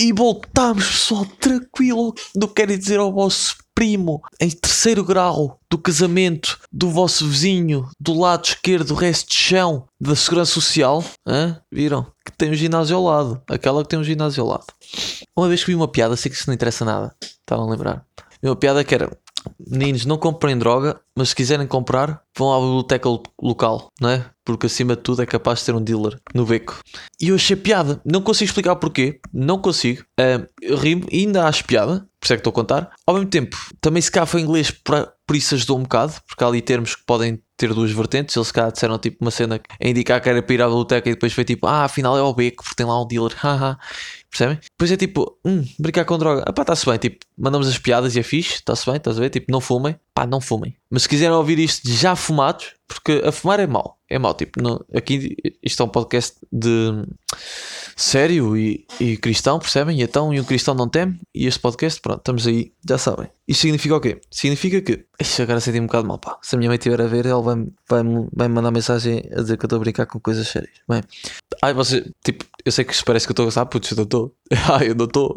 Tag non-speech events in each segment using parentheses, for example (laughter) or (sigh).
E voltamos, pessoal, tranquilo. Não quero dizer ao vosso primo em terceiro grau do casamento do vosso vizinho do lado esquerdo, do resto de chão da Segurança Social. Viram? Que tem um ginásio ao lado. Aquela que tem um ginásio ao lado. Uma vez que vi uma piada, sei que isso não interessa nada. Estavam a lembrar. Vi uma piada que era meninos, não comprem droga, mas se quiserem comprar, vão à biblioteca local, não é? Porque acima de tudo é capaz de ter um dealer no beco. E eu achei piada, não consigo explicar porquê, não consigo. Eu rimo e ainda acho piada, por isso é que estou a contar. Ao mesmo tempo, também se cá foi inglês, por, por isso ajudou um bocado, porque há ali termos que podem ter duas vertentes. Eles cá disseram tipo uma cena a indicar que era para ir à biblioteca e depois foi tipo, ah, afinal é o beco, porque tem lá um dealer, (laughs) haha. Percebem? Depois é tipo, hum, brincar com droga. Ah pá, está-se bem. Tipo, mandamos as piadas e é fixe, está-se bem, estás a ver? Tipo, não fumem. Pá, não fumem. Mas se quiserem ouvir isto já fumados, porque a fumar é mau. É mau. Tipo, no, aqui isto é um podcast de sério e, e cristão, percebem? E então, e um cristão não teme. E este podcast, pronto, estamos aí, já sabem. Isto significa o quê? Significa que. Ixi, agora senti um bocado mal, pá. Se a minha mãe estiver a ver, ela vai, vai, vai mandar mensagem a dizer que eu estou a brincar com coisas sérias. Bem, ai, você, tipo, eu sei que parece que eu estou a gostar, putz, eu não estou. Ai, (laughs) eu não estou.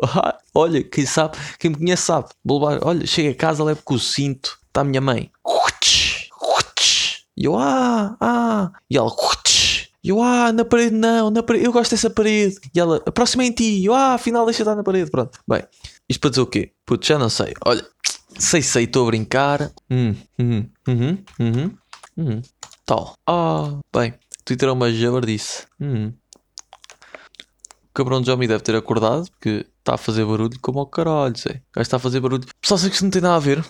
Olha, quem sabe, quem me conhece sabe. Vou levar, olha, chega a casa, levo com o cinto, está a minha mãe. E eu, ah, ah. E ela, e eu, ah, na parede não, na parede, eu gosto dessa parede. E ela, aproxima em ti. E eu, ah, afinal deixa estar na parede. Pronto. Bem, isto para dizer o quê? Putz, já não sei. Olha, sei, sei, estou a brincar. Hum, uhum, uhum, uhum, uhum. Tal. Ah, bem, Twitter é uma jabardice. Hum. Cabrão de Johnny deve ter acordado porque está a fazer barulho como o caralho, sei. O gajo está a fazer barulho. Só sei que isso não tem nada a ver.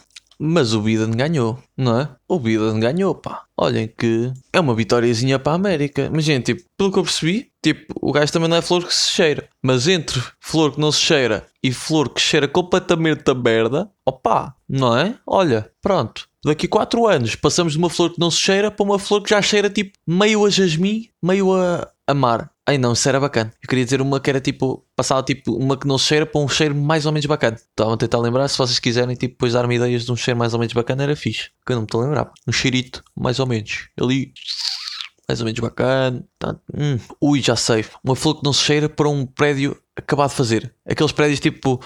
Mas o Biden ganhou, não é? O Biden ganhou, pá. Olhem que é uma vitóriazinha para a América. Mas, gente, tipo, pelo que eu percebi, tipo, o gajo também não é flor que se cheira. Mas entre flor que não se cheira e flor que cheira completamente a merda, opá, não é? Olha, pronto. Daqui 4 anos passamos de uma flor que não se cheira para uma flor que já cheira tipo meio a jasmim, meio a, a mar. Ai não, isso era bacana. Eu queria dizer uma que era tipo, passava tipo uma que não cheira para um cheiro mais ou menos bacana. Estava a tentar lembrar, se vocês quiserem tipo, depois dar-me ideias de um cheiro mais ou menos bacana, era fixe. Que eu não me estou a lembrar. Um cheirito, mais ou menos. Ali, mais ou menos bacana. Tá. Hum. Ui, já sei. Uma flor que não se cheira para um prédio acabado de fazer. Aqueles prédios tipo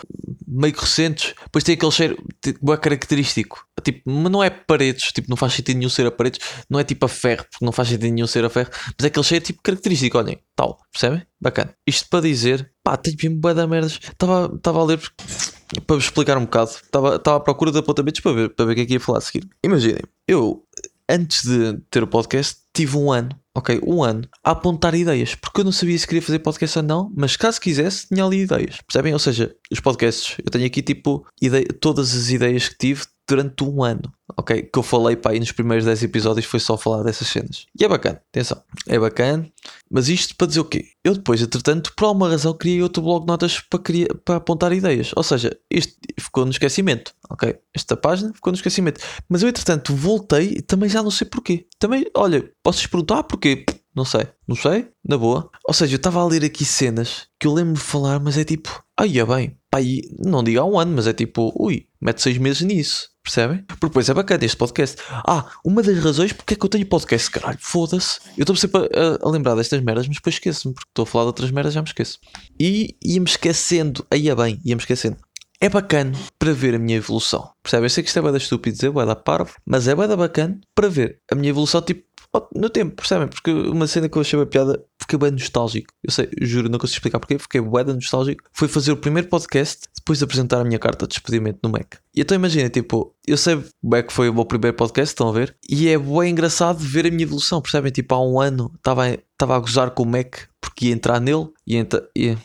meio recentes, depois tem aquele cheiro tipo, é característico. Tipo, mas não é paredes, tipo, não faz sentido nenhum ser a paredes, não é tipo a ferro, porque não faz sentido nenhum ser a ferro, mas é aquele cheiro tipo característico, olhem, tal, percebem? Bacana. Isto para dizer, pá, tenho mesmo bué da merdas. Estava a ler para vos explicar um bocado, estava à procura de apontamentos para ver, para ver o que é que ia falar a seguir. Imaginem, eu antes de ter o podcast tive um ano ok, um ano, a apontar ideias, porque eu não sabia se queria fazer podcast ou não, mas caso quisesse, tinha ali ideias, percebem? Ou seja, os podcasts, eu tenho aqui tipo ideia, todas as ideias que tive durante um ano, ok? Que eu falei para aí nos primeiros 10 episódios foi só falar dessas cenas. E é bacana, atenção, é bacana, mas isto para dizer o quê? Eu depois, entretanto, por alguma razão, criei outro blog de notas para, criar, para apontar ideias, ou seja, isto ficou no esquecimento, ok? Esta página ficou no esquecimento, mas eu, entretanto, voltei e também já não sei porquê. Também, olha, posso perguntar porquê? Não sei, não sei, na boa. Ou seja, eu estava a ler aqui cenas que eu lembro de falar, mas é tipo, aí é bem, pá, não digo há um ano, mas é tipo, ui, mete seis meses nisso. Percebem? Porque depois é bacana este podcast. Ah, uma das razões porque é que eu tenho podcast, caralho, foda-se. Eu estou sempre a, a, lembrar destas merdas, mas depois esqueço-me, porque estou a falar de outras merdas já me esqueço. E ia-me esquecendo, aí é bem, ia-me esquecendo. É bacana para ver a minha evolução. Percebem? Eu sei que isto é bada estúpido dizer, vai dar parvo, mas é bada bacana para ver a minha evolução, tipo, no tempo, percebem? Porque uma cena que eu achei uma piada, fiquei bem nostálgico. Eu sei, juro, não consigo explicar porquê, fiquei bem nostálgico. Foi fazer o primeiro podcast depois de apresentar a minha carta de despedimento no Mac. E então imagina, tipo, eu sei bem que foi o meu primeiro podcast, estão a ver? E é bem engraçado ver a minha evolução, percebem? Tipo, há um ano estava a gozar com o Mac porque ia entrar nele e, entra, e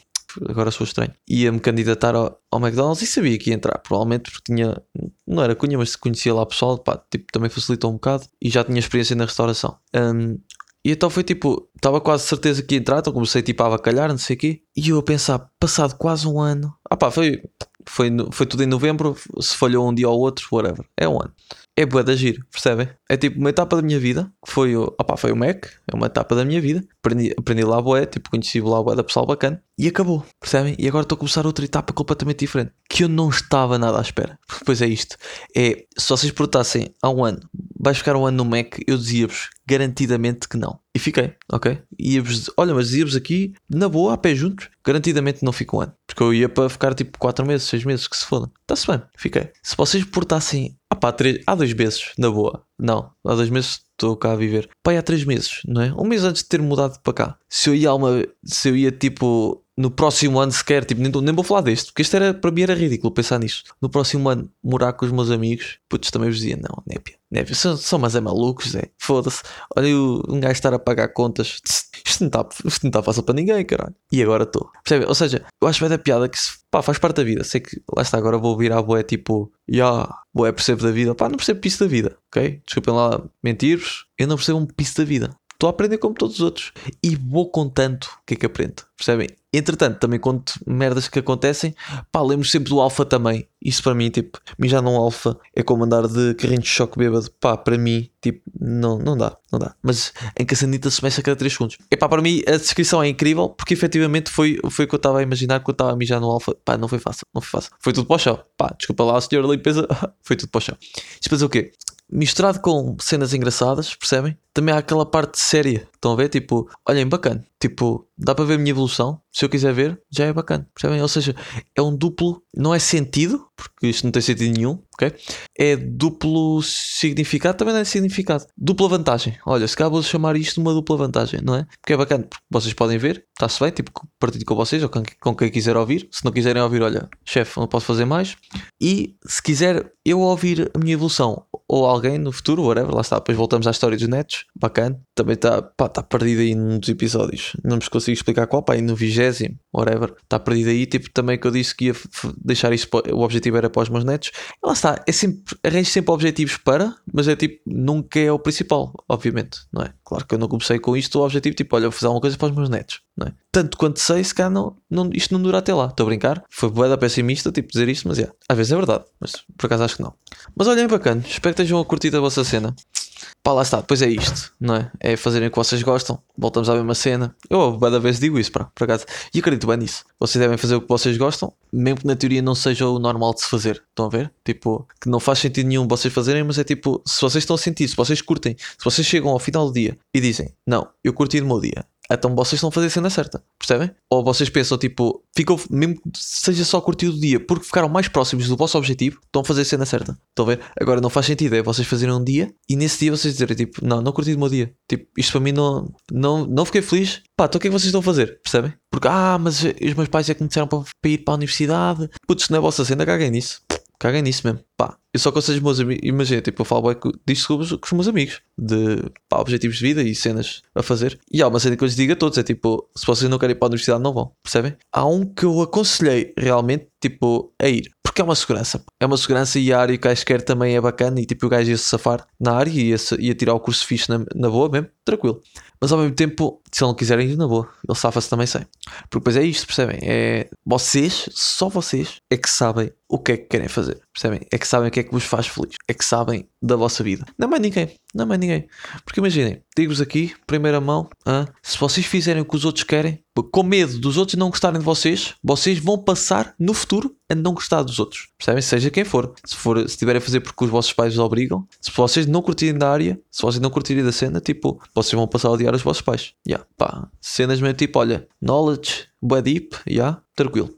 agora sou estranho, ia-me candidatar ao, ao, McDonald's e sabia que ia entrar, provavelmente porque tinha, não era cunha, mas conhecia lá pessoal, pá, tipo, também facilitou um bocado e já tinha experiência na restauração. Um, e então foi tipo, estava quase certeza que ia entrar, então comecei tipo a avacalhar, não sei o quê, e eu a pensar, passado quase um ano, ah pá, foi, foi, foi tudo em novembro, se falhou um dia ou outro, whatever, é um ano. É boa de agir, percebem? É tipo uma etapa da minha vida, que foi o, opa, foi o Mac, é uma etapa da minha vida. Aprendi, aprendi lá boé, tipo, conheci lá boé da pessoal bacana e acabou, percebem? E agora estou a começar outra etapa completamente diferente, que eu não estava nada à espera. (laughs) Depois é isto: é se vocês perguntassem há um ano, vais ficar um ano no Mac, eu dizia-vos garantidamente que não. E fiquei, ok? Ia-vos, olha, mas dizia-vos aqui, na boa, a pé juntos, garantidamente não fico um ano. Porque eu ia para ficar tipo 4 meses, 6 meses, que se foda. Está-se bem, fiquei. Se vocês portassem, pá, três, há dois meses, na boa. Não, há dois meses estou cá a viver. Pá, há três meses, não é? Um mês antes de ter mudado para cá. Se eu ia uma, se eu ia tipo no próximo ano sequer, tipo, nem, nem vou falar deste, porque isto era, para mim era ridículo pensar nisso. No próximo ano, morar com os meus amigos, putz, também vos dizia, não, népia, népia, são, são mas é malucos, é, foda-se. Olha, um gajo estar a pagar contas, isto não está tá fácil para ninguém, caralho. E agora estou. Percebe? Ou seja, eu acho bem da piada que se, pá, faz parte da vida. Sei que, lá está, agora vou vir à boé, tipo, já, yeah, boé, percebo da vida, pá, não percebo piso da vida, ok? Desculpem lá mentir-vos, eu não percebo um piso da vida. Estou a aprender como todos os outros e vou contando o que é que aprendo, percebem? Entretanto, também conto merdas que acontecem, pá, lembro sempre do Alfa também. Isso para mim, tipo, mijar num Alfa é como andar de carrinho de choque bêbado, pá, para mim, tipo, não, não dá, não dá. Mas em Caçanita se mexe a cada 3 segundos. E pá, para mim a descrição é incrível porque efetivamente foi, foi o que eu estava a imaginar quando estava a mijar no Alfa, pá, não foi fácil, não foi fácil. Foi tudo para o chão, pá, desculpa lá, a senhora limpeza, (laughs) foi tudo para o chão. Dizer o quê? Misturado com cenas engraçadas, percebem? Também há aquela parte séria. Estão a ver? Tipo, olhem, bacana. Tipo, dá para ver a minha evolução. Se eu quiser ver, já é bacana. Percebem? Ou seja, é um duplo, não é sentido, porque isto não tem sentido nenhum, ok? É duplo significado, também não é significado. Dupla vantagem. Olha, se calhar vou chamar isto de uma dupla vantagem, não é? Porque é bacana, porque vocês podem ver, está-se bem, tipo, partilho com vocês ou com, com quem quiser ouvir. Se não quiserem ouvir, olha, chefe, não posso fazer mais. E se quiser eu ouvir a minha evolução ou alguém no futuro, whatever, lá está. Depois voltamos à história dos netos, bacana. Também está tá perdido aí num dos episódios. Não nos consigo explicar qual, pá, aí no vigésimo, whatever. Está perdido aí, tipo, também que eu disse que ia deixar isso, o objetivo era para os meus netos. E lá está, é sempre, arranjo sempre objetivos para, mas é tipo, nunca é o principal, obviamente, não é? Claro que eu não comecei com isto, o objetivo, tipo, olha, vou fazer alguma coisa para os meus netos, não é? Tanto quanto sei, se cá não, não, isto não dura até lá. Estou a brincar. Foi boeda pessimista, tipo, dizer isto, mas é. Às vezes é verdade, mas por acaso acho que não. Mas olhem, bacana. Espero que estejam a curtir a vossa cena. Pá, lá está, depois é isto, não é? É fazerem o que vocês gostam, voltamos à mesma cena. Eu, cada vez digo isso, pá, por acaso. E acredito bem nisso. Vocês devem fazer o que vocês gostam, mesmo que na teoria não seja o normal de se fazer. Estão a ver? Tipo, que não faz sentido nenhum vocês fazerem, mas é tipo, se vocês estão a sentir, se vocês curtem, se vocês chegam ao final do dia e dizem, não, eu curti o meu dia, então vocês estão a fazer a cena certa, percebem? Ou vocês pensam, tipo, ficam, mesmo que seja só curtir o dia, porque ficaram mais próximos do vosso objetivo, estão a fazer a cena certa. Estão a ver? Agora não faz sentido, é vocês fazerem um dia e nesse dia vocês dizerem, tipo, não, não curti o meu dia. Tipo, isto para mim não, não, não fiquei feliz. Pá, então o que é que vocês estão a fazer? Percebem? Porque, ah, mas os meus pais é que me disseram para, para ir para a universidade. Putz, não é a vossa cena, caguem nisso. Caguem nisso mesmo. Pá, eu só conselho os meus amigos. Imagina, tipo, eu falo bem disto com os, com os meus amigos. De pá, objetivos de vida e cenas a fazer. E há uma cena que eu lhes digo a todos: é tipo, se vocês não querem ir para a universidade, não vão. Percebem? Há um que eu aconselhei realmente, tipo, a ir. É uma segurança. É uma segurança e a área que o gajo quer também é bacana. E tipo, o gajo ia se safar na área e ia, ia tirar o curso fixe na, na boa mesmo. Tranquilo. Mas ao mesmo tempo, se ele não quiserem ir na boa, ele safa-se também sem. Porque depois é isto, percebem? É vocês, só vocês, é que sabem o que é que querem fazer. Percebem? É que sabem o que é que vos faz feliz. É que sabem da vossa vida. Não é mais ninguém. Não é mais ninguém. Porque imaginem, digo-vos aqui, primeira mão, se vocês fizerem o que os outros querem, com medo dos outros não gostarem de vocês, vocês vão passar no futuro a não gostar dos outros. Percebem? Seja quem for. Se, for, se estiverem a fazer porque os vossos pais os obrigam, se vocês não curtirem da área, se vocês não curtirem da cena, tipo, vocês vão passar a odiar os vossos pais. Yeah, pá. Cenas mesmo tipo, olha, knowledge, bué deep, yeah, tranquilo.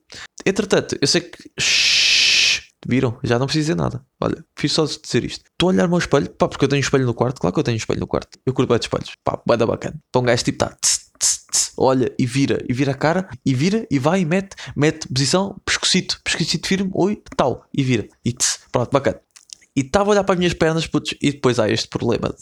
Entretanto, eu sei que. Viram? Já não preciso dizer nada. Olha, fiz só dizer isto. Estou a olhar o meu espelho, pá, porque eu tenho um espelho no quarto. Claro que eu tenho um espelho no quarto. Eu curto bem de espelhos. Pá, bué da bacana. Para um gajo tipo, tá, tss, tss, tss, olha e vira, e vira a cara, e vira, e vai, e mete, mete posição, pescocito, pescocito firme, oi, tal, e vira. E tss, pronto, bacana. E estava a olhar para as minhas pernas, putz, e depois há este problema.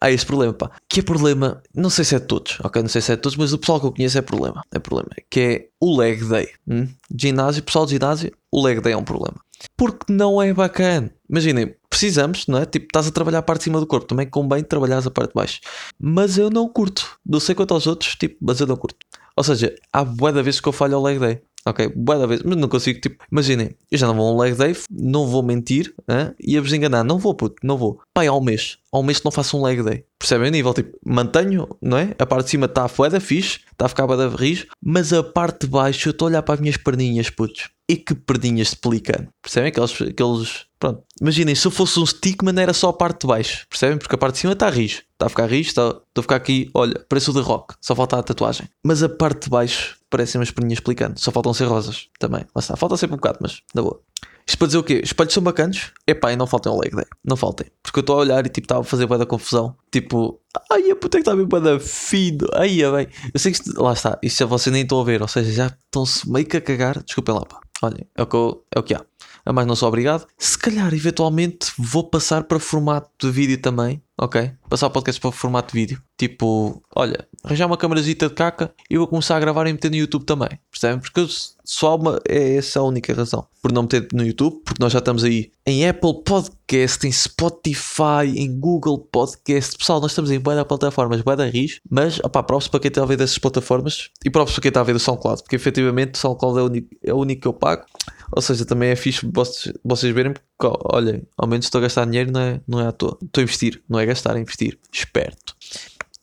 Há este problema, pá. Que é problema, não sei se é de todos, ok? Não sei se é de todos, mas o pessoal que eu conheço é problema. É problema. Que é o leg day. Hum? Ginásio, pessoal de ginásio, o leg day é um problema. Porque não é bacana. Imaginem, precisamos, não é? Tipo, estás a trabalhar a parte de cima do corpo, também convém trabalhar a parte de baixo. Mas eu não curto. Não sei quanto aos outros, tipo, mas eu não curto. Ou seja, há boa da vez que eu falho ao leg day. Ok? Boa da vez, mas não consigo, tipo, imaginem, eu já não vou a um leg day, não vou mentir, hein? ia-vos enganar, não vou, puto, não vou. Pai, ao mês, ao mês não faço um leg day. Percebem o nível? Tipo, mantenho, não é? A parte de cima está a foeda fixe, está a ficar a rijo, mas a parte de baixo eu estou a olhar para as minhas perninhas, putos. E que perninhas de pelicano. Percebem? Aqueles, aqueles. Pronto. Imaginem, se eu fosse um stickman era só a parte de baixo. Percebem? Porque a parte de cima está a rijo. Está a ficar rijo, está, estou a ficar aqui, olha, parece o The Rock. Só falta a tatuagem. Mas a parte de baixo parecem umas perninhas pelicano. Só faltam ser rosas também. Lá está. Falta sempre um bocado, mas na boa. Isto para dizer o quê? Os espelhos são bacanos? Epá, e não faltem um leg day. Não faltem. Porque eu estou a olhar e tipo estava a fazer bué da confusão. Tipo, ai a puta que está bem da fino. Ai, é bem. Eu sei que isto, lá está. Isto já vocês nem estão a ver. Ou seja, já estão-se meio que a cagar. Desculpem lá, pá. Olhem, é o que, eu, é o que há. A mais não sou obrigado. Se calhar, eventualmente, vou passar para formato de vídeo também. Ok? Passar o podcast para formato de vídeo. Tipo, olha, arranjar uma câmerazita de caca e vou começar a gravar e meter no YouTube também. Percebem? Porque eu, só uma, é essa a única razão. Por não meter no YouTube, porque nós já estamos aí em Apple Podcast, em Spotify, em Google Podcast. Pessoal, nós estamos em boa plataformas, boa da RIS, mas opá, próprios para quem está a ver dessas plataformas e próprios para quem está a ver do SoundCloud, porque efetivamente o SoundCloud é o único, é o único que eu pago. Ou seja, também é fixe vocês, vocês verem, porque olhem, ao menos estou a gastar dinheiro, não é, não é à toa. Estou a investir, não é gastar, é investir. Esperto.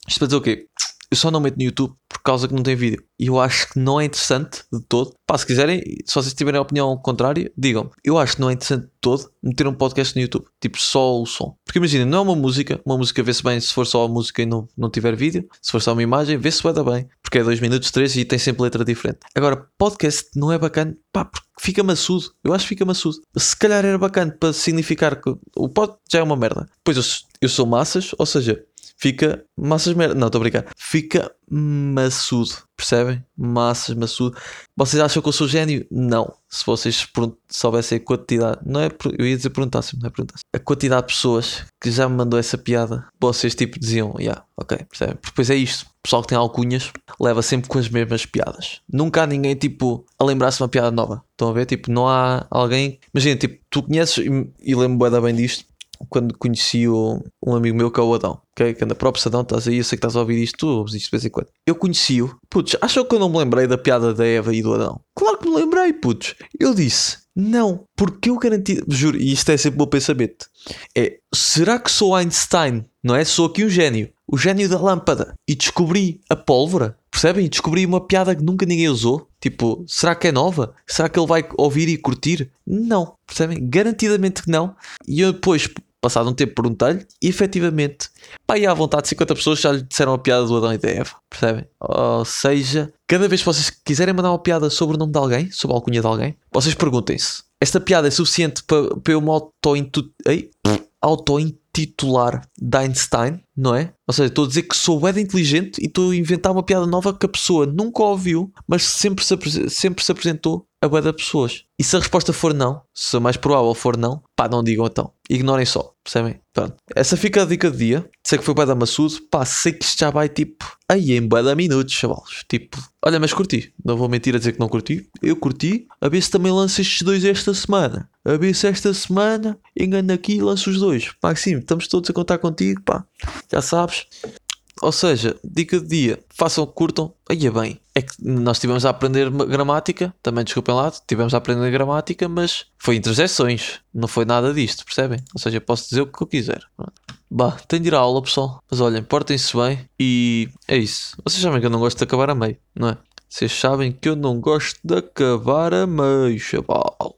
Isto para dizer o quê? Eu só não meto no YouTube por causa que não tem vídeo. E eu acho que não é interessante de todo. Pá, se quiserem, se vocês tiverem a opinião contrária, digam. Eu acho que não é interessante de todo meter um podcast no YouTube. Tipo, só o som. Porque imagina, não é uma música. Uma música vê-se bem se for só a música e não, não tiver vídeo. Se for só uma imagem, vê-se bem, bem. Porque é 2 minutos, 3 e tem sempre letra diferente. Agora, podcast não é bacana. Pá, porque fica maçudo. Eu acho que fica maçudo. Se calhar era bacana para significar que o pod já é uma merda. Pois eu, eu sou massas, ou seja, fica massas merda. Não, estou a brincar. Fica maçudo. Percebem? Massas, maçudo. Vocês acham que eu sou gênio? Não. Se vocês soubessem a quantidade. Não é, eu ia dizer perguntar não é perguntar A quantidade de pessoas que já me mandou essa piada, vocês tipo diziam, yeah, ok, percebem? Depois é isto. Pessoal que tem alcunhas leva sempre com as mesmas piadas. Nunca há ninguém tipo a lembrar-se de uma piada nova. Estão a ver? Tipo, não há alguém. Imagina, tipo, tu conheces e, e lembro bem disto quando conheci o, um amigo meu que é o Adão, ok? Que anda próprio Adão, estás aí, eu sei que estás a ouvir isto, tu ouves isto de vez em quando. Eu conheci-o, putz, achou que eu não me lembrei da piada da Eva e do Adão? Claro que me lembrei, putz. Eu disse, não, porque eu garanti, juro, e isto é sempre o meu pensamento, é, será que sou Einstein, não é? Sou aqui um gênio, o gênio da lâmpada, e descobri a pólvora, percebem? Descobri uma piada que nunca ninguém usou, tipo, será que é nova? Será que ele vai ouvir e curtir? Não, percebem? Garantidamente que não. E eu depois passado um tempo perguntei-lhe e efetivamente, pá, e à vontade 50 pessoas já lhe disseram a piada do Adão e da Eva, percebem? Ou seja, cada vez que vocês quiserem mandar uma piada sobre o nome de alguém, sobre a alcunha de alguém, vocês perguntem-se, esta piada é suficiente para, para eu me auto-intitular de Einstein, não é? Ou seja, estou a dizer que sou bem inteligente e estou a inventar uma piada nova que a pessoa nunca ouviu, mas sempre se, sempre se apresentou a bué de pessoas. E se a resposta for não, se a mais provável for não, pá, não digam então. Ignorem só, percebem? Pronto. Essa fica a dica do dia. Sei que foi bué da maçudo, pá, sei que isto já vai tipo, aí em bué da minutos, chavalos. Tipo, olha, mas curti. Não vou mentir a dizer que não curti. Eu curti. A ver se também lanço estes dois esta semana. A ver se esta semana engano aqui e lanço os dois. Maxime, estamos todos a contar contigo, pá. Já sabes. Ou seja, dica de dia, façam, curtam, aí é bem. É que nós estivemos a aprender gramática, também desculpem lá, estivemos a aprender gramática, mas foi interseções, não foi nada disto, percebem? Ou seja, posso dizer o que eu quiser. Bah, tenho de ir à aula, pessoal. Mas olhem, portem-se bem e é isso. Vocês sabem que eu não gosto de acabar a meio, não é? Vocês sabem que eu não gosto de acabar a meio, chaval.